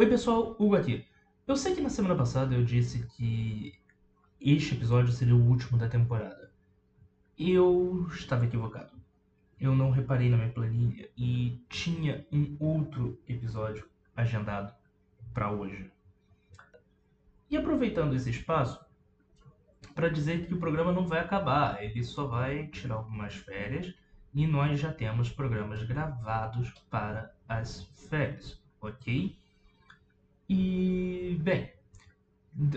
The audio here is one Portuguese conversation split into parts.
Oi pessoal, Hugo aqui. Eu sei que na semana passada eu disse que este episódio seria o último da temporada. Eu estava equivocado. Eu não reparei na minha planilha e tinha um outro episódio agendado para hoje. E aproveitando esse espaço para dizer que o programa não vai acabar, ele só vai tirar algumas férias e nós já temos programas gravados para as férias, ok? E, bem,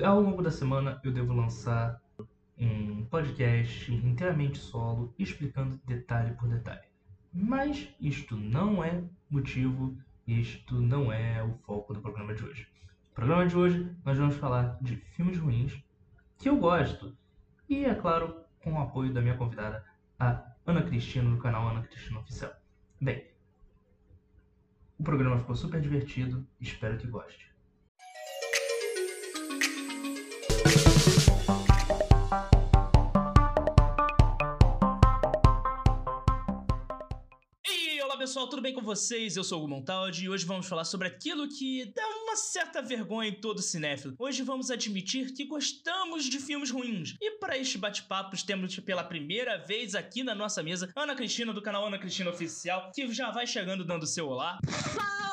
ao longo da semana eu devo lançar um podcast inteiramente solo explicando detalhe por detalhe. Mas isto não é motivo, isto não é o foco do programa de hoje. No programa de hoje nós vamos falar de filmes ruins que eu gosto e, é claro, com o apoio da minha convidada, a Ana Cristina, do canal Ana Cristina Oficial. Bem, o programa ficou super divertido, espero que goste. Pessoal, tudo bem com vocês? Eu sou o Montaldi e hoje vamos falar sobre aquilo que dá uma certa vergonha em todo cinéfilo. Hoje vamos admitir que gostamos de filmes ruins. E para este bate-papo temos pela primeira vez aqui na nossa mesa Ana Cristina do canal Ana Cristina Oficial, que já vai chegando dando seu olá. Fala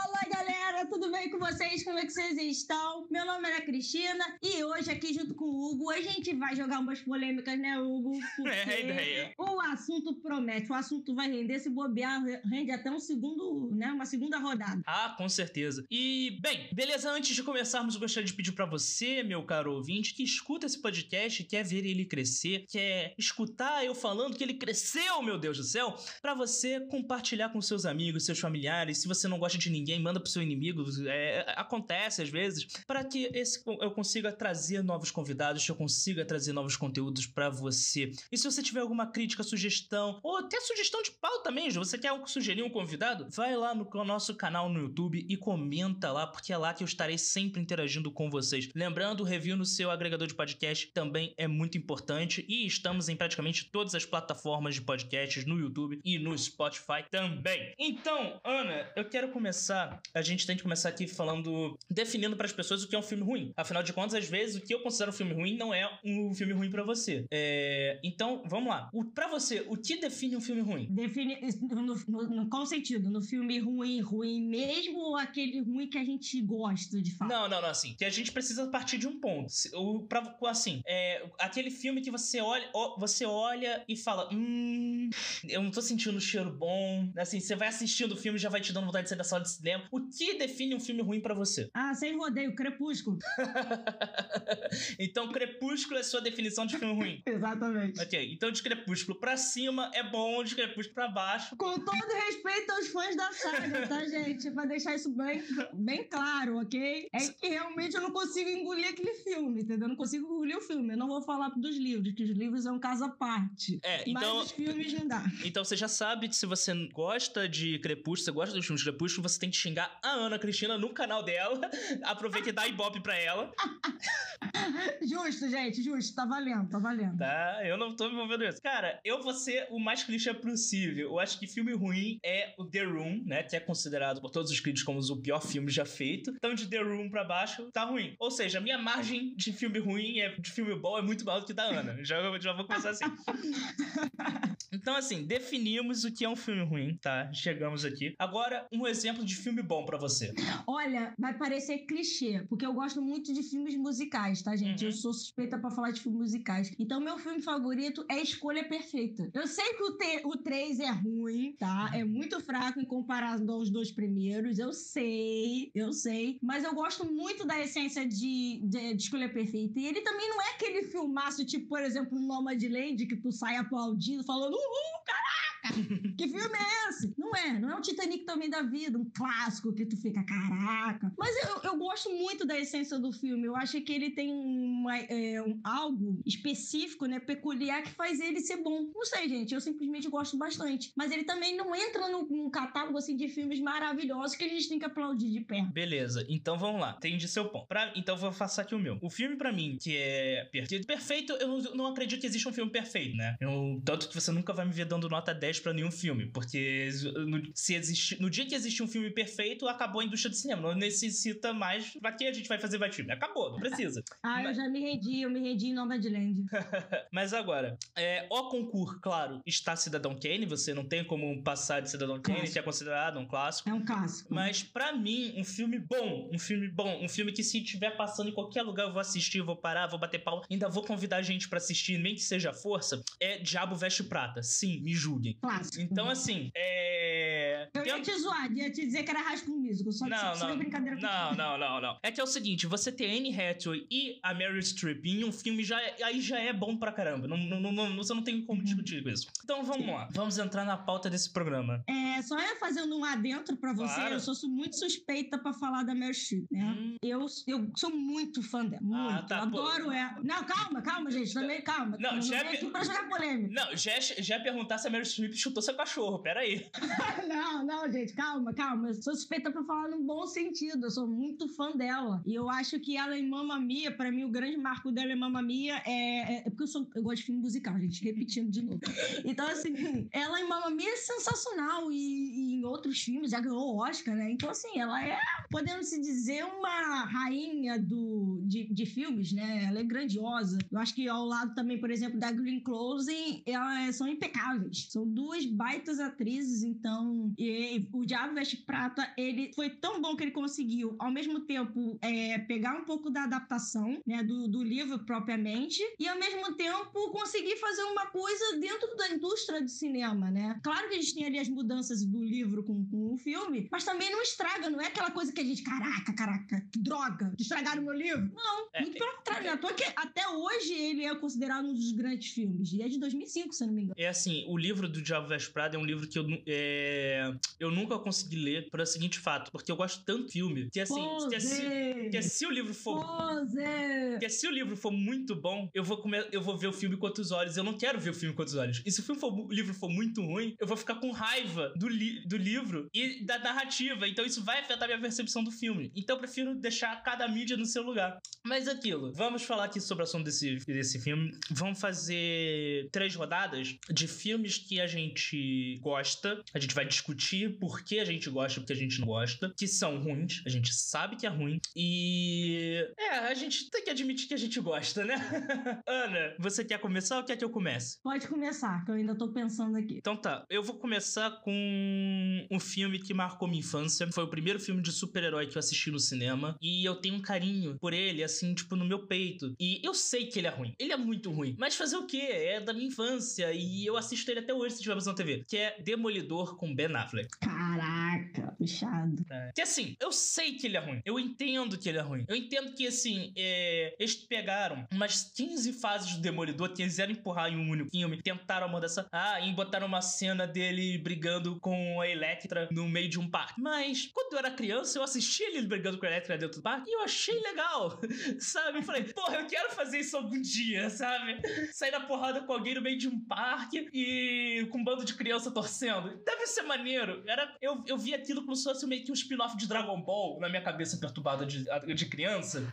tudo bem com vocês? Como é que vocês estão? Meu nome é Cristina e hoje aqui junto com o Hugo a gente vai jogar umas polêmicas, né, Hugo? é a ideia. O assunto promete, o assunto vai render, se bobear, rende até um segundo, né, uma segunda rodada. Ah, com certeza. E, bem, beleza, antes de começarmos, eu gostaria de pedir para você, meu caro ouvinte, que escuta esse podcast, quer ver ele crescer, quer escutar eu falando que ele cresceu, meu Deus do céu, para você compartilhar com seus amigos, seus familiares. Se você não gosta de ninguém, manda pro seu inimigo. É, acontece às vezes, para que esse, eu consiga trazer novos convidados, que eu consiga trazer novos conteúdos para você. E se você tiver alguma crítica, sugestão, ou até sugestão de pauta mesmo, você quer sugerir um convidado, vai lá no nosso canal no YouTube e comenta lá, porque é lá que eu estarei sempre interagindo com vocês. Lembrando, o review no seu agregador de podcast também é muito importante e estamos em praticamente todas as plataformas de podcasts no YouTube e no Spotify também. Então, Ana, eu quero começar, a gente tem que começar aqui falando, definindo para as pessoas o que é um filme ruim. Afinal de contas, às vezes o que eu considero um filme ruim não é um filme ruim para você. É... Então, vamos lá. Para você, o que define um filme ruim? Define no, no, no, qual sentido? No filme ruim, ruim mesmo ou aquele ruim que a gente gosta de falar? Não, não, não, assim. Que a gente precisa partir de um ponto. O, pra, assim, é, aquele filme que você olha, você olha e fala: Hum, eu não tô sentindo um cheiro bom. Assim, você vai assistindo o filme e já vai te dando vontade de sair da sala de cinema. O que define um filme ruim para você? Ah, sem rodeio, Crepúsculo. então, Crepúsculo é sua definição de filme ruim. Exatamente. Ok, então de Crepúsculo pra cima é bom, de Crepúsculo pra baixo. Com todo respeito aos fãs da saga, tá, gente? Pra deixar isso bem, bem claro, ok? É que realmente eu não consigo engolir aquele filme, entendeu? Eu não consigo engolir o filme. Eu não vou falar dos livros, que os livros é um caso à parte. É, então. Mas os filmes não dá. Então você já sabe que se você gosta de Crepúsculo, você gosta dos filmes de Crepúsculo, você tem que xingar a Ana Cristina no canal dela. Aproveita e dá ibope pra ela. justo, gente, justo. Tá valendo, tá valendo. Tá, eu não tô me envolvendo nisso. Cara, eu vou ser o mais clichê possível. Eu acho que filme ruim é o The Room, né? Que é considerado por todos os críticos como o pior filme já feito. Então, de The Room pra baixo, tá ruim. Ou seja, a minha margem de filme ruim, é, de filme bom, é muito maior do que da Ana. Já, já vou começar assim. Então, assim, definimos o que é um filme ruim, tá? Chegamos aqui. Agora, um exemplo de filme bom para você. Olha, vai parecer clichê, porque eu gosto muito de filmes musicais, tá, gente? Uhum. Eu sou suspeita para falar de filmes musicais. Então, meu filme favorito é Escolha Perfeita. Eu sei que o, te, o 3 é ruim, tá? É muito fraco em comparado aos dois primeiros. Eu sei, eu sei. Mas eu gosto muito da essência de, de, de Escolha Perfeita. E ele também não é aquele filmaço, tipo, por exemplo, Nomadland, que tu sai aplaudindo, falando, uhul, caraca! que filme é esse? Não é, não é o Titanic também da vida, um clássico que tu fica, caraca. Mas eu, eu gosto muito da essência do filme. Eu acho que ele tem uma, é, um, algo específico, né, peculiar, que faz ele ser bom. Não sei, gente, eu simplesmente gosto bastante. Mas ele também não entra num, catálogo, assim, de filmes maravilhosos que a gente tem que aplaudir de pé. Beleza, então vamos lá. Entendi seu ponto. Pra, então vou passar aqui o meu. O filme, para mim, que é perfeito, perfeito, eu não acredito que exista um filme perfeito, né? Eu, tanto que você nunca vai me ver dando nota 10 para nenhum filme, porque no, se existe, no dia que existe um filme perfeito, acabou a indústria do cinema. Não necessita mais. Pra que a gente vai fazer mais filme? Acabou, não precisa. ah, Mas... eu já me rendi, eu me rendi em Nomadland. Mas agora, é, o concurso, claro, está Cidadão Kane, você não tem como passar de Cidadão Kane, que é considerado um clássico. É um clássico. Mas para mim, um filme bom, um filme bom, um filme que se estiver passando em qualquer lugar eu vou assistir, vou parar, vou bater pau, ainda vou convidar a gente para assistir, nem que seja força, é Diabo Veste Prata. Sim, me julguem. Clássico. Então, assim, é. Eu ia te zoar, ia te dizer que era Rasco Musical, só, não, só não, brincadeira Não, não, não, não. É que é o seguinte, você ter Anne Hathaway e a Meryl Streep em um filme já é, aí já é bom pra caramba. Não, não, não, você não tem como uhum. discutir com isso. Então vamos lá. Vamos entrar na pauta desse programa. É, só eu fazendo um adentro pra você, claro. eu sou muito suspeita pra falar da Meryl Streep, né? Hum. Eu, eu sou muito fã dela. Ah, muito. Ah, tá, adoro pô. ela. Não, calma, calma, gente. Também, calma. Não, não já é aqui pra jogar polêmica. Não, já, já é perguntar se a Meryl Streep chutou seu cachorro. Pera aí. não, não, gente, calma, calma. Eu sou suspeita pra falar num bom sentido. Eu sou muito fã dela. E eu acho que ela em Mamma Mia, pra mim, o grande marco dela em Mamma Mia é. É, é porque eu, sou, eu gosto de filme musical, gente, repetindo de novo. Então, assim, ela em Mamma Mia é sensacional. E, e em outros filmes já ganhou o Oscar, né? Então, assim, ela é, podendo se dizer, uma rainha do, de, de filmes, né? Ela é grandiosa. Eu acho que ao lado também, por exemplo, da Green Close, elas são impecáveis. São duas baitas atrizes, então. E, o Diabo Veste Prata, ele foi tão bom que ele conseguiu, ao mesmo tempo, é, pegar um pouco da adaptação, né? Do, do livro propriamente, e ao mesmo tempo conseguir fazer uma coisa dentro da indústria de cinema, né? Claro que a gente tem ali as mudanças do livro com, com o filme, mas também não estraga, não é aquela coisa que a gente, caraca, caraca, que droga, estragaram meu livro. Não, é, muito pelo contrário, é, é, é, até hoje ele é considerado um dos grandes filmes, e é de 2005, se eu não me engano. É assim, o livro do Diabo Veste Prada é um livro que eu, é, eu nunca consegui ler por o seguinte fato, porque eu gosto tanto do filme, que assim, que, se, que se o livro for... Pose. Que se o livro for muito bom, eu vou, comer, eu vou ver o filme com outros olhos, eu não quero ver o filme com outros olhos. E se o, filme for, o livro for muito ruim, eu vou ficar com raiva do, li, do livro e da narrativa, então isso vai afetar minha percepção do filme. Então eu prefiro deixar cada mídia no seu lugar. Mas aquilo, vamos falar aqui sobre o assunto desse, desse filme. Vamos fazer três rodadas de filmes que a gente gosta. A gente vai discutir por que a gente gosta e por que a gente não gosta. Que são ruins. A gente sabe que é ruim. E. É, a gente tem que admitir que a gente gosta, né? Ana, você quer começar ou quer que eu comece? Pode começar, que eu ainda tô pensando aqui. Então tá, eu vou começar com um filme que marcou minha infância. Foi o primeiro filme de super-herói que eu assisti no cinema. E eu tenho um carinho por ele, assim assim, tipo, no meu peito. E eu sei que ele é ruim. Ele é muito ruim. Mas fazer o quê? É da minha infância. E eu assisto ele até hoje se tiver na TV. Que é Demolidor com Ben Affleck. Caraca, puxado. É. Que assim, eu sei que ele é ruim. Eu entendo que ele é ruim. Eu entendo que, assim, é... eles pegaram umas 15 fases do Demolidor, quiseram empurrar em um único filme, tentaram mandar essa. Ah, e botaram uma cena dele brigando com a Electra no meio de um parque. Mas, quando eu era criança, eu assisti ele brigando com a Electra dentro do parque e eu achei legal. sabe? Eu falei, porra, eu quero fazer isso algum dia, sabe? Sair na porrada com alguém no meio de um parque e com um bando de criança torcendo. Deve ser maneiro. Era, eu, eu vi aquilo como se fosse meio que um spin-off de Dragon Ball na minha cabeça perturbada de, de criança.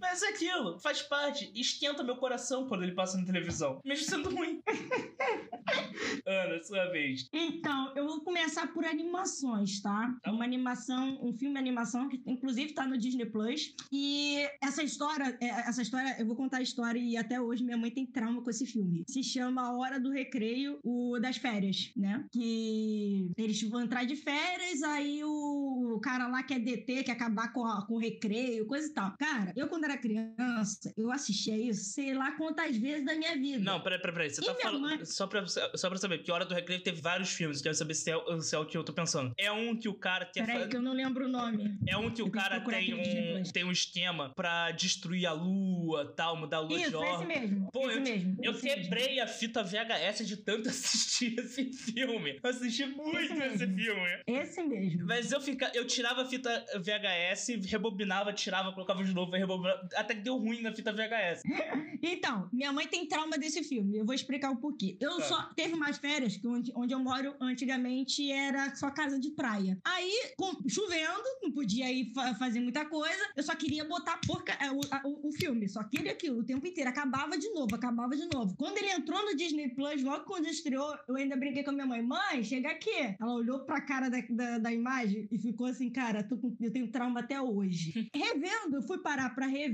Mas é aquilo, faz parte. Esquenta meu coração quando ele passa na televisão. Mesmo sendo ruim. Ana, sua vez. Então, eu vou começar por animações, tá? tá Uma animação, um filme de animação que inclusive tá no Disney Plus. E essa história, é, essa história, eu vou contar a história e até hoje minha mãe tem trauma com esse filme. Se chama A Hora do Recreio, o das férias, né? Que eles vão entrar de férias, aí o cara lá quer deter, quer acabar com, a, com o recreio, coisa e tal. Cara, eu quando era criança, eu assistia isso, sei lá quantas vezes da minha vida. Não, peraí, peraí, peraí. Você e tá falando. Mãe... Só, pra, só pra saber, porque Hora do Recreio teve vários filmes, quero saber se é, se é o que eu tô pensando. É um que o cara quer. Peraí, que eu não lembro o nome. É um que eu o cara tem um, tem um esquema pra destruir a lua, tal, mudar a lua Isso, de ordem. esse mesmo. Pô, esse eu, mesmo, eu quebrei mesmo. a fita VHS de tanto assistir esse filme. Eu assisti muito esse, esse filme. Esse mesmo. Mas eu fica, eu tirava a fita VHS, rebobinava, tirava, colocava de novo, rebobinava, até que deu ruim na fita VHS. então, minha mãe tem trauma desse filme. Eu vou explicar o porquê. Eu tá. só teve mais férias, que onde, onde eu moro antigamente era só casa de praia. Aí, com, chovendo, não podia ir fa fazer muita coisa, eu só queria botar porca, é, o, a, o, o, filme, só queria aquilo o tempo inteiro. Acabava de novo, acabava de novo. Quando ele entrou no Disney Plus, logo quando estreou, eu ainda brinquei com a minha mãe: mãe, chega aqui. Ela olhou pra cara da, da, da imagem e ficou assim, cara, com, eu tenho trauma até hoje. Revendo, eu fui parar pra rever,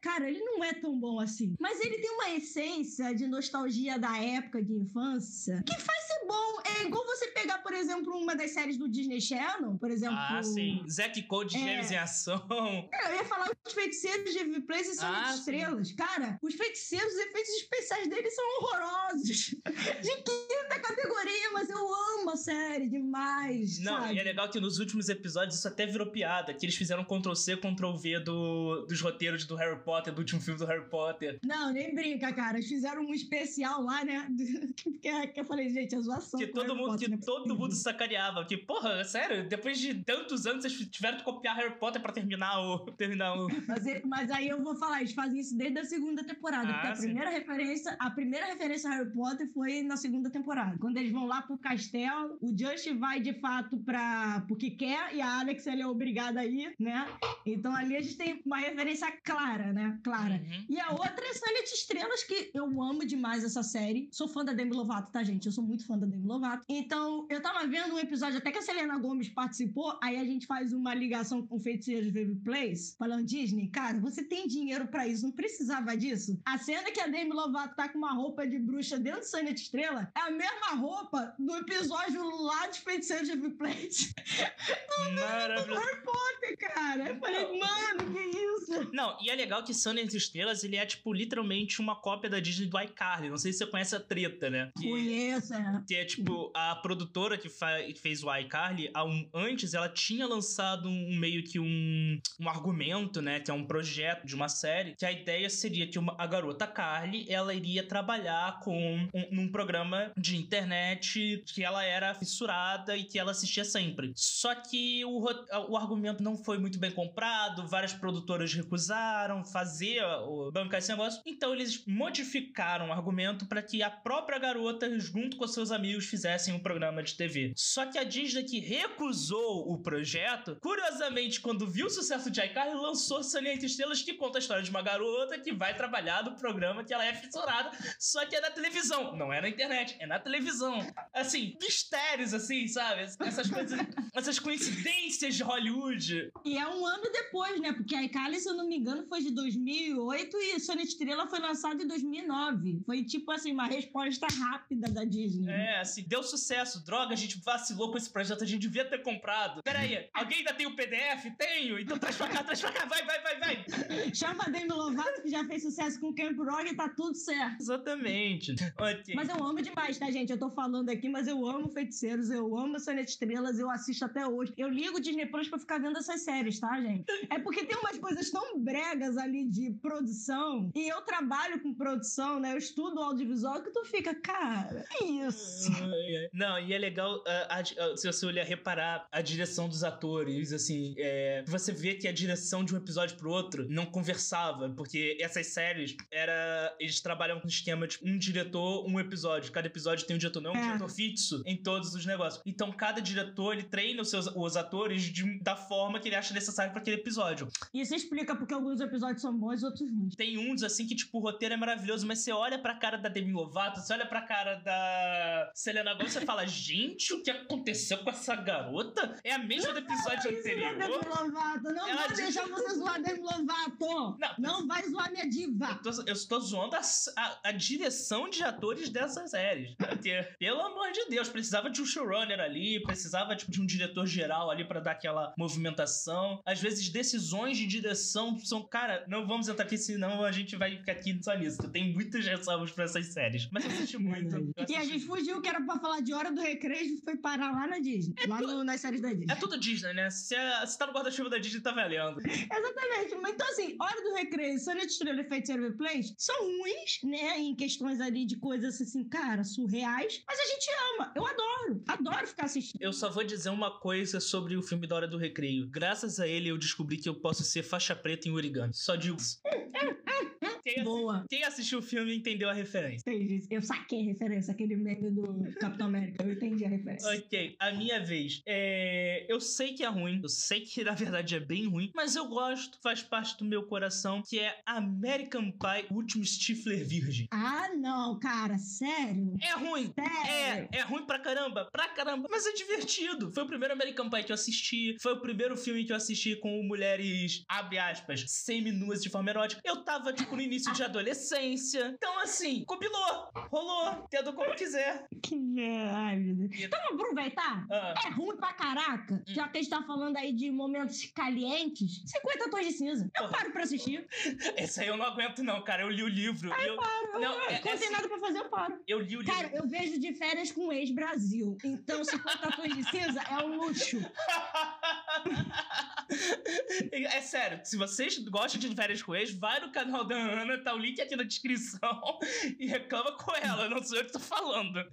cara, ele não é tão bom assim. Mas ele tem uma essência de nostalgia da época de infância que faz ser bom. É igual você pegar, por exemplo, uma das séries do Disney Channel, por exemplo. Ah, sim. Zack Code é... Gêmeos em Ação. É, eu ia falar os feiticeiros de Heavy Place e São ah, Estrelas. Sim. Cara, os feiticeiros, os efeitos especiais deles são horrorosos. De quinta categoria, mas eu amo a série demais. Não, sabe? e é legal que nos últimos episódios isso até virou piada, que eles fizeram Ctrl-C, Ctrl-V do, dos roteiros do Harry Potter, do último filme do Harry Potter. Não, nem brinca, cara. Eles fizeram um especial lá, né? que, que eu falei, gente, a zoação. Que todo mundo, Potter, que né? todo mundo sacaneava. Que, porra, sério, depois de tantos anos vocês tiveram que copiar Harry Potter pra terminar o. Terminar o... Mas, mas aí eu vou falar, eles fazem isso desde a segunda temporada. Ah, porque a primeira referência, a primeira referência a Harry Potter foi na segunda temporada. Quando eles vão lá pro castelo, o Just vai de fato pra. porque quer, e a Alex ela é obrigada a ir, né? Então ali a gente tem uma referência clara, né? Clara. Uhum. E a outra é Silent Estrelas, que eu amo demais essa série. Sou fã da Demi Lovato, tá, gente? Eu sou muito fã da Demi Lovato. Então, eu tava vendo um episódio até que a Selena Gomes participou, aí a gente faz uma ligação com Feiticeiros Baby Place, falando Disney, cara, você tem dinheiro para isso, não precisava disso. A cena que a Demi Lovato tá com uma roupa de bruxa dentro de Silent Estrela é a mesma roupa do episódio lá de Feiticeiros Baby Place. Maravilhoso. Harry Potter, cara. Eu falei, mano? Não, e é legal que Silent Estrelas, ele é, tipo, literalmente uma cópia da Disney do iCarly. Não sei se você conhece a treta, né? Que, Conheço, é. Que é, tipo, a produtora que, que fez o iCarly, um, antes ela tinha lançado um meio que um, um argumento, né? Que é um projeto de uma série, que a ideia seria que uma, a garota Carly, ela iria trabalhar com um, num programa de internet que ela era fissurada e que ela assistia sempre. Só que o, o argumento não foi muito bem comprado, várias produtoras recusaram fazer o bancar esse negócio. Então eles modificaram o argumento para que a própria garota, junto com seus amigos, fizessem um programa de TV. Só que a Disney que recusou o projeto, curiosamente, quando viu o sucesso de iCarly, lançou Sunny Entre Estrelas, que conta a história de uma garota que vai trabalhar no programa que ela é fissurada, só que é na televisão. Não é na internet, é na televisão. Assim, mistérios, assim, sabe? Essas coisas, essas coincidências de Hollywood. E é um ano depois, né? Porque a iCarly, se eu não me engano, foi de 2008 e Sonic Estrela foi lançado em 2009. Foi tipo assim, uma resposta rápida da Disney. É, assim, deu sucesso. Droga, a gente vacilou com esse projeto, a gente devia ter comprado. Pera aí, alguém ainda tem o PDF? Tenho! Então traz pra cá, traz pra cá, vai, vai, vai, vai! Chama a Demi Lovato, que já fez sucesso com Camp Rock e tá tudo certo. Exatamente. Okay. Mas eu amo demais, tá, gente? Eu tô falando aqui, mas eu amo Feiticeiros, eu amo Sonnet Estrelas, eu assisto até hoje. Eu ligo o Disney Plus pra ficar vendo essas séries, tá, gente? É porque tem umas coisas tão bregas ali de produção, e eu trabalho com produção, né? Eu estudo audiovisual, que tu fica, cara, que isso? Não, e é legal, a, a, se você olhar, reparar a direção dos atores, assim, é, você vê que a direção de um episódio pro outro não conversava, porque essas séries, era eles trabalham com esquema de um diretor, um episódio. Cada episódio tem um diretor, não é um é. diretor fixo em todos os negócios. Então, cada diretor, ele treina os seus os atores de, da forma que ele acha necessário para aquele episódio. E isso explica porque alguns episódios são bons e outros ruins. Tem uns, assim, que, tipo, o roteiro é maravilhoso, mas você olha pra cara da Demi Lovato, você olha pra cara da Selena Gomez, você fala, gente, o que aconteceu com essa garota? É a mesma do episódio anterior. Demi Lovato, não Ela vou deixar você zoar Demi Lovato. Não, não vai zoar minha diva. Eu, tô, eu estou zoando a, a, a, direção de atores dessas séries. Porque, pelo amor de Deus, precisava de um showrunner ali, precisava tipo, de um diretor geral ali para dar aquela movimentação. Às vezes, decisões de direção são, cara, não vamos entrar aqui, senão a gente vai ficar aqui só nisso. Tem muitas ressalvas pra essas séries. Mas eu assisti muito. Eu assisti. E a gente fugiu, que era pra falar de Hora do Recreio, foi parar lá na Disney. É lá tu... no, nas séries da Disney. É tudo Disney, né? Se, é, se tá no guarda-chuva da Disney, tá valendo. Exatamente. Mas então, assim, Hora do Recreio, Sonic Estrela e Feiticeiro Plays são ruins, né? Em questões ali de coisas assim, cara, surreais. Mas a gente ama. Eu adoro. Adoro ficar assistindo. Eu só vou dizer uma coisa sobre o filme da Hora do Recreio. Graças a ele, eu descobri que eu posso ser faixa preta em origami. Só digo. Quem, Boa. quem assistiu o filme entendeu a referência. Entendi. Eu saquei a referência, aquele meme do Capitão América. Eu entendi a referência. Ok, a minha vez. É, Eu sei que é ruim, eu sei que na verdade é bem ruim, mas eu gosto, faz parte do meu coração, que é American Pie, o último Stifler Virgem. Ah, não, cara, sério? É ruim, Sério? É, é ruim pra caramba, pra caramba, mas é divertido. Foi o primeiro American Pie que eu assisti, foi o primeiro filme que eu assisti com mulheres, abre aspas, semi-nuas de forma erótica. Eu tava, tipo, no início de adolescência. Então, assim, combinou, rolou, tendo como quiser. Que ai, meu Deus. Então, vamos aproveitar? Ah, É ruim pra caraca. Já que a gente tá falando aí de momentos calientes. 50 tons de cinza. Eu paro pra assistir. esse aí eu não aguento, não, cara. Eu li o livro. e eu, Paro. Não, é- Quando é tem assim- nada pra fazer, eu paro. eu li o livro. Cara, eu vejo de férias com ex-Brasil. Então, 50 tons de cinza é um luxo. É sério, se vocês gostam de férias com ex, vai no canal da Ana, tá o link aqui na descrição e reclama com ela, não sou eu que tô falando.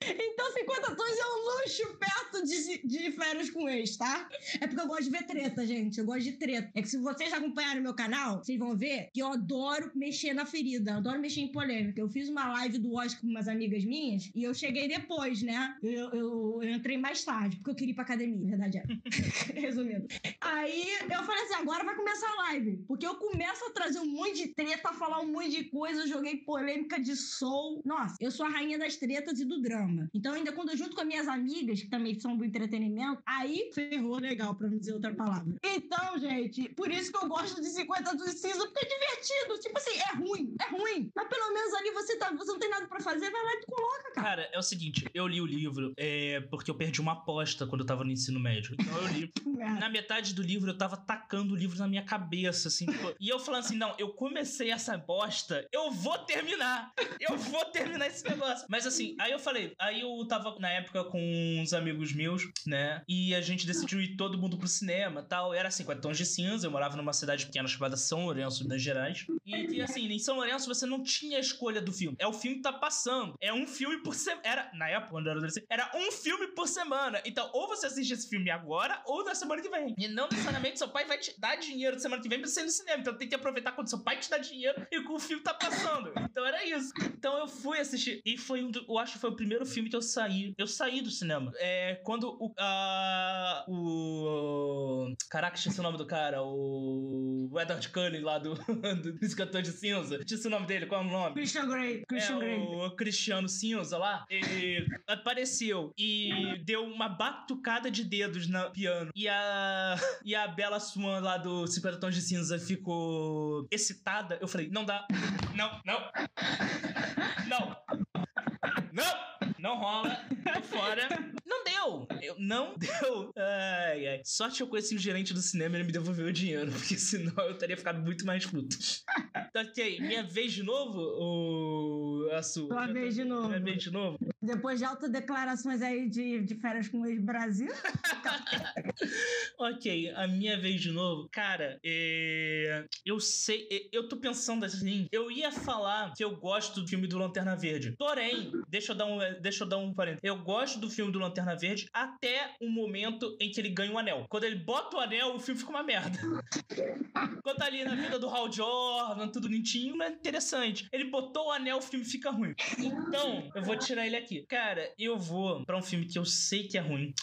Então, 50 tons é um luxo perto de, de férias com ex, tá? É porque eu gosto de ver treta, gente. Eu gosto de treta. É que se vocês acompanharem meu canal, vocês vão ver que eu adoro mexer na ferida. Eu adoro mexer em polêmica. Eu fiz uma live do Oscar com umas amigas minhas e eu cheguei depois, né? Eu, eu, eu entrei mais tarde, porque eu queria ir pra academia, na verdade é. Resumindo. Aí eu falei assim: agora vai começar a live. Porque eu começo a trazer um monte de treta, a falar um monte de coisa. Eu joguei polêmica de soul. Nossa, eu sou a rainha das tretas e do drama. Então, ainda quando eu junto com as minhas amigas, que também são do entretenimento, aí ferrou legal, pra não dizer outra palavra. Então, gente, por isso que eu gosto de 50 do cinza, porque é divertido. Tipo assim, é ruim, é ruim. Mas pelo menos ali você, tá, você não tem nada pra fazer, vai lá e tu coloca, cara. Cara, é o seguinte, eu li o livro é, porque eu perdi uma aposta quando eu tava no ensino médio. Então eu li. Na metade do livro eu tava tacando o livro na minha cabeça, assim. tipo, e eu falando assim: não, eu comecei essa bosta, eu vou terminar. Eu vou terminar esse negócio. Mas assim, aí eu falei, aí eu tava na época com uns amigos meus, né? E a gente decidiu ir todo mundo pro cinema tal. Era 50 tons de cinza, eu morava numa cidade pequena chamada São Lourenço, Minas Gerais. E que assim, em São Lourenço você não tinha escolha do filme. É o filme que tá passando. É um filme por semana. Era, na época, quando eu era adolescente, era um filme por semana. Então, ou você assiste esse filme agora, ou na semana que vem. E não necessariamente seu pai vai te dar dinheiro semana que vem pra você ir no cinema. Então tem que aproveitar quando seu pai te dá dinheiro e o filme tá passando. Então era isso. Então eu fui assistir. E foi um do, eu acho que foi o primeiro filme que eu saí. Eu saí do cinema. É quando o. ah, o. Caraca, esqueci o nome do cara. O. O Edward Cullen lá do. do Escantor de Cinza. Esqueci o nome dele, qual é o nome? Christian Grey, Christian é, Grey. o Cristiano Cinza lá, ele apareceu e deu uma batucada de dedos no piano. E a, e a Bela Swan lá do 50 Tons de Cinza ficou excitada. Eu falei, não dá. Não, não. Não. Não! Não rola. Tô fora. Não deu. Eu, não deu. Ai, ai. Sorte eu conheci o gerente do cinema e ele me devolveu o dinheiro, porque senão eu teria ficado muito mais puto. ok, minha vez de novo? Ou a sua? Tua vez de novo. Minha vez de novo? Depois de autodeclarações aí de, de férias com o ex-Brasil. Ok, a minha vez de novo. Cara, é... eu sei. é, Eu tô pensando assim. Eu ia falar que eu gosto do filme do Lanterna Verde. Porém, deixa eu dar um, deixa eu dar um parênteses. Eu gosto do filme do Lanterna Verde até o momento em que ele ganha o anel. Quando ele bota o anel, o filme fica uma merda. Quando tá ali na vida do Hal Jordan, tudo bonitinho, não é interessante. Ele botou o anel, o filme fica ruim. Então, eu vou tirar ele aqui. Cara, eu vou pra um filme que eu sei que é ruim.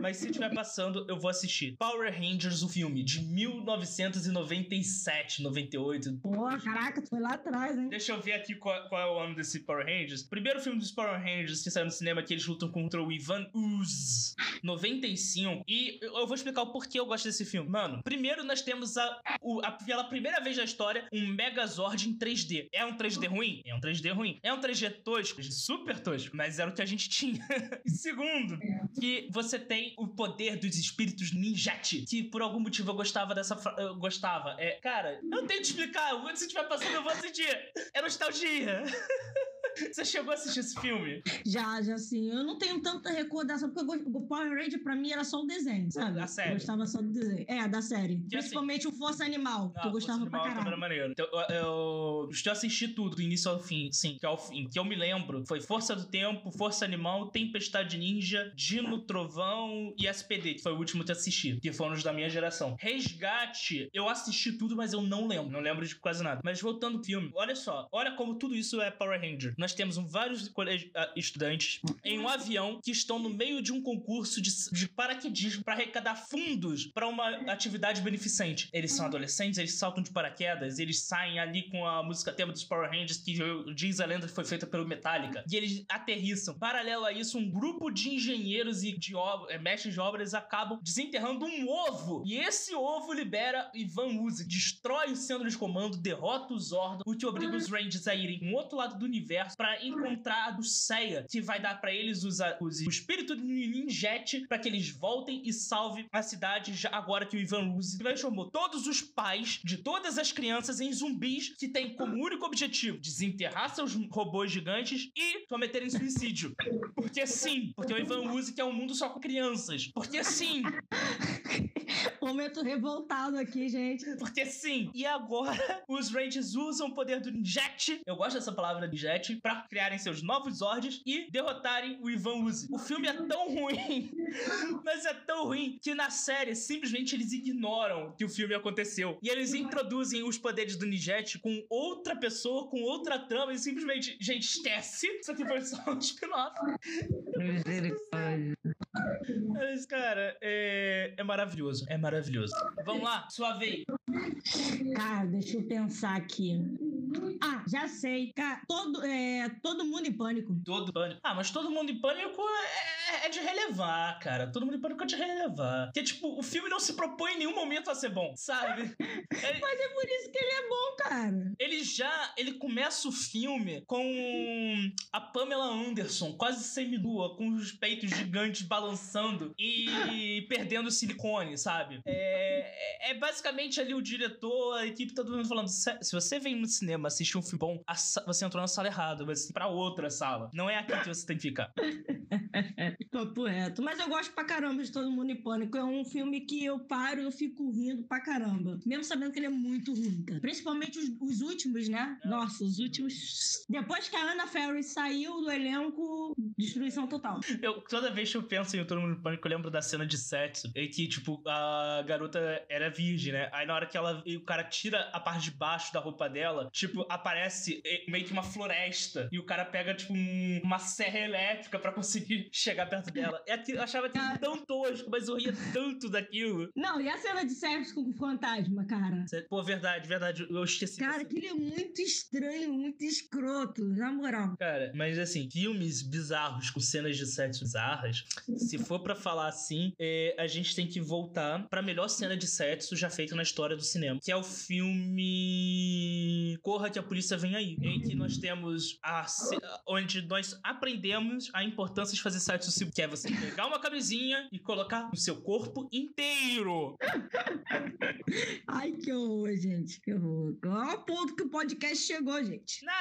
Mas se estiver passando, eu vou assistir. Power Rangers, o filme, de 1997, 98. Pô, caraca, tu foi lá atrás, hein? Deixa eu ver aqui qual, qual é o ano desse Power Rangers. Primeiro filme dos Power Rangers que saiu no cinema que eles lutam contra o Ivan Ooze. 95. E eu vou explicar o porquê eu gosto desse filme. Mano, primeiro nós temos a, a- pela primeira vez na história um Megazord em 3D. É um 3D ruim? É um 3D ruim. É um 3D tosco? Super tosco. Mas era o que a gente tinha. e segundo, que você tem o poder dos espíritos ninjate. Que por algum motivo eu gostava dessa. Eu gostava. É, cara, eu tenho que explicar. Se tiver passando, eu vou assistir. É nostalgia. Você chegou a assistir esse filme? Já, já sim. Eu não tenho tanta recordação, porque o Power Ranger pra mim era só o desenho, sabe? Da série. Eu gostava só do desenho. É, da série. Que assim- Principalmente o Força Animal, que Ah, eu gostava Força pra Animal também era caralho. maneiro. Então, eu, eu já assisti tudo, do início ao fim, sim, que ao fim. Que eu me lembro. Foi Força do Tempo, Força Animal, Tempestade Ninja, Dino, Trovão e SPD, que foi o último que eu assisti, que foram os da minha geração. Resgate, eu assisti tudo, mas eu não lembro. Não lembro de quase nada. Mas voltando ao filme, olha só, olha como tudo isso é Power Ranger. Nós temos vários ah, estudantes em um avião que estão no meio de um concurso de, de paraquedismo para arrecadar fundos para uma atividade beneficente. Eles são adolescentes, eles saltam de paraquedas, eles saem ali com a música tema dos Power Rangers, que diz a lenda que foi feita pelo Metallica, e eles aterrissam. Paralelo a isso, um grupo de engenheiros e de eh, mestres de obras acabam desenterrando um ovo. E esse ovo libera Ivan Uzi, destrói o centro de comando, derrota os Zordon, o que obriga os Rangers a irem um outro lado do universo para encontrar a Dulceia, que vai dar para eles os, os- o espírito do Ninjet para que eles voltem e salvem a cidade já agora que o Ivan Uzi transformou todos os pais de todas as crianças em zumbis que têm como único objetivo desenterrar seus robôs gigantes e cometerem suicídio. Porque sim, porque o Ivan Uzi quer um mundo só com crianças. Porque sim, Momento revoltado aqui, gente. porque sim. E agora os Rangers usam o poder do Ninjet, eu gosto dessa palavra Ninjet, pra criarem seus novos Zords e derrotarem o Ivan Uzi. O filme é tão ruim, mas é tão ruim que na série simplesmente eles ignoram que o filme aconteceu. E eles introduzem os poderes do Ninjet com outra pessoa, com outra trama e simplesmente, gente, esquece. Isso aqui foi só um spin-off. Misericórdia. Mas, cara, é, é maravilhoso. É maravilhoso. Vamos lá, sua vez. Cara, deixa eu pensar aqui. Ah, já sei. Cara, todo, é, todo mundo em pânico. Todo pânico. Ah, mas todo mundo em pânico é, é de relevar, cara. Todo mundo em pânico é de relevar. Porque, tipo, o filme não se propõe em nenhum momento a ser bom, sabe? Ele, Mas é por isso que ele é bom, cara. ele já. Ele começa o filme com a Pamela Anderson, quase seminua, com os peitos gigantes balançando e perdendo silicone, sabe? É, é basicamente ali o diretor, a equipe, todo mundo falando: "Se você vem no cinema assistir um filme bom, você entrou na sala errada, você pra outra sala. Não é aqui que você tem que ficar. Papo reto. Mas eu gosto pra caramba de Todo Mundo em Pânico. É um filme que eu paro e eu fico rindo pra caramba. Mesmo sabendo que ele é muito ruim, cara. Principalmente os, os últimos, né? É. Nossa, os últimos. Depois que a Anna Ferris saiu do elenco, destruição total. Eu, toda vez que eu penso em Todo Mundo em Pânico, eu lembro da cena de sexo. Em que, tipo, a garota era virgem, né? Aí na hora que ela. E o cara tira a parte de baixo da roupa dela, tipo, aparece eh, meio que uma floresta. E o cara pega, tipo, um- uma serra elétrica pra conseguir chegar perto dela. É aquilo, eu achava aquilo tão tosco, mas eu ria tanto daquilo. Não, e a cena de sexo com o fantasma, cara? Pô, verdade, verdade. Eu esqueci. Cara, aquele é muito estranho, muito escroto, na moral. Cara, mas assim, filmes bizarros com cenas de sexo bizarras, se for pra falar assim, é, a gente tem que voltar pra melhor cena de sexo já feita na história do cinema, que é o filme Corra que a Polícia Vem Aí, em que nós temos a onde nós aprendemos a importância de fazer sexo seguro, que é você pegar uma camisinha e colocar no seu corpo inteiro. Ai, que horror, gente, que horror. Olha o ponto que o podcast chegou, gente. Não,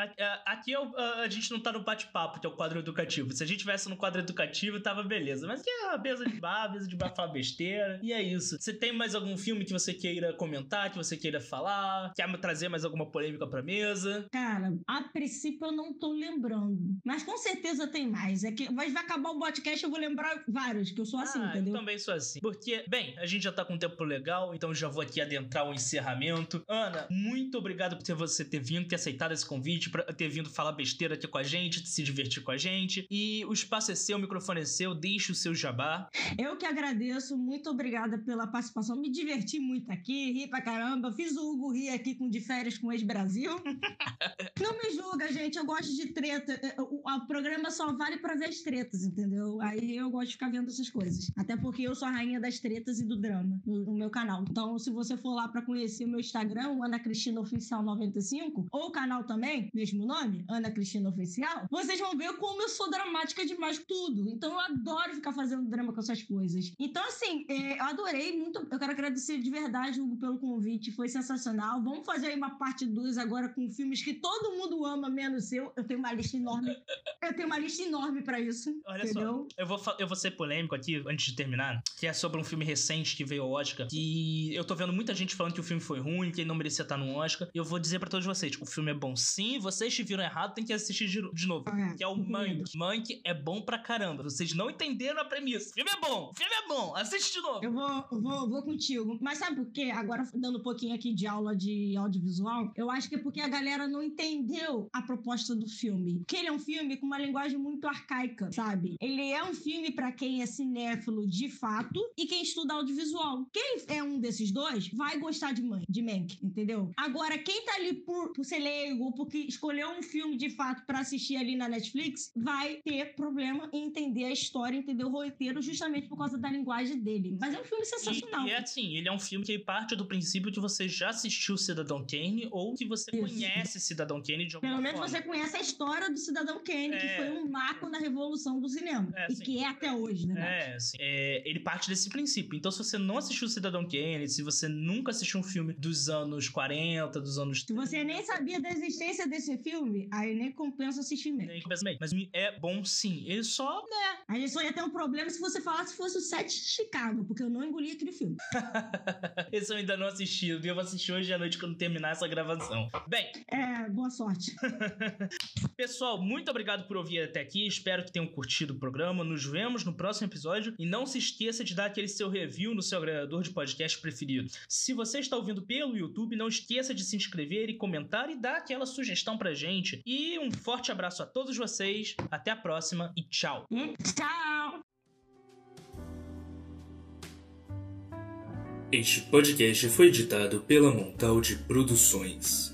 aqui, a- a- aqui o- a, a gente não tá no bate-papo, que é o quadro educativo. Se a gente tivesse no quadro educativo, tava beleza. Mas aqui é uma mesa de bar, mesa de bar besteira. E é isso. Você tem mais algum filme que você queira comentar, que você queira falar? Quer trazer mais alguma polêmica pra mesa? Cara, a princípio eu não tô lembrando. Mas com certeza tem mais. É que vai, vai acabar o podcast, eu vou lembrar vários, que eu sou assim, ah, entendeu? eu também sou assim. Porque, bem, a gente já tá com um tempo legal, então já vou aqui adentrar o encerramento. Ana, muito obrigado por ter você ter vindo, ter aceitado esse convite, pra ter vindo falar besteira aqui com a gente, se divertir com a gente. E o espaço é seu, o microfone é seu, deixe o seu jabá. Eu que agradeço, muito obrigada pela participação. Me diverti muito aqui, ri pra caramba. Fiz o Hugo rir aqui com de férias com o ex-Brasil. Não me julga, gente, eu gosto de treta. É, O, o programa só vale pra ver as tretas, entendeu? Aí eu gosto de ficar vendo essas coisas. Até porque eu sou a rainha das tretas e do drama no, no meu canal. Então, se você for lá pra conhecer o meu Instagram, Ana Cristina Oficial 95, ou o canal também, mesmo nome, Ana Cristina Oficial, vocês vão ver como eu sou dramática demais tudo. Então, eu adoro ficar fazendo drama com essas coisas. Então, assim, é, eu adorei muito. Eu quero agradecer de verdade, Hugo, pelo convite. Foi sensacional. Vamos fazer aí uma parte 2 agora com filmes que todo mundo ama, menos eu. Eu tenho uma lista enorme. Eu tenho uma lista enorme para isso. Olha entendeu? só, eu vou, eu vou ser polêmico aqui, antes de terminar, que é sobre um filme recente que veio ao Oscar, que eu tô vendo muita gente falando que o filme foi ruim, que ele não merecia estar no Oscar. Eu vou dizer para todos vocês, o filme é bom sim, vocês que viram errado, tem que assistir de, novo. É, que é o Mank. Mank é bom pra caramba. Vocês não entenderam a premissa. O filme é bom, o filme é bom, assiste de novo. Eu vou, vou, vou contigo. Mas sabe por quê? Agora, dando um pouquinho aqui de aula de audiovisual, eu acho que é porque a galera não entendeu a proposta do filme. Porque ele é um filme com uma linguagem muito arcaica, sabe? Ele é um filme para quem é cinéfilo de fato e quem estuda audiovisual. Quem é um desses dois vai gostar de Mank, de Mank entendeu? Agora, quem tá ali por, por ser leigo, porque escolheu um filme de fato para assistir ali na Netflix, vai ter problema em entender a história, entender o roteiro, justamente por causa da linguagem dele. Mas é um filme sensacional. E, e é assim, ele é um filme que parte do princípio que você já assistiu Cidadão Kane ou que você Isso. conhece Cidadão Kane de alguma Pelo menos forma. você conhece a história do Cidadão Kane, que É. foi um marco na revolução do cinema. É, e sim. que é até hoje, né? É, assim, é, ele parte desse princípio. Então, se você não assistiu Cidadão Kane, se você nunca assistiu um filme dos anos 40, dos anos Se você nem sabia da existência desse filme, aí nem compensa assistir mesmo. Nem compensa mesmo. Mas é bom sim. Ele só, né? A gente só ia ter um problema se você falasse que fosse o set de Chicago, porque eu não engoli aquele filme. Esse eu ainda não assisti. Eu devo assistir hoje à noite quando terminar essa gravação. Bem, É, boa sorte. pessoal, muito obrigado por ouvir até aqui. Espero que tenham curtido o programa. Nos vemos no próximo episódio. E não se esqueça de dar aquele seu review no seu agregador de podcast preferido. Se você está ouvindo pelo YouTube, não esqueça de se inscrever e comentar e dar aquela sugestão pra gente. E um forte abraço a todos vocês. Até a próxima e tchau. E tchau! Este podcast foi editado pela Montaldi Produções.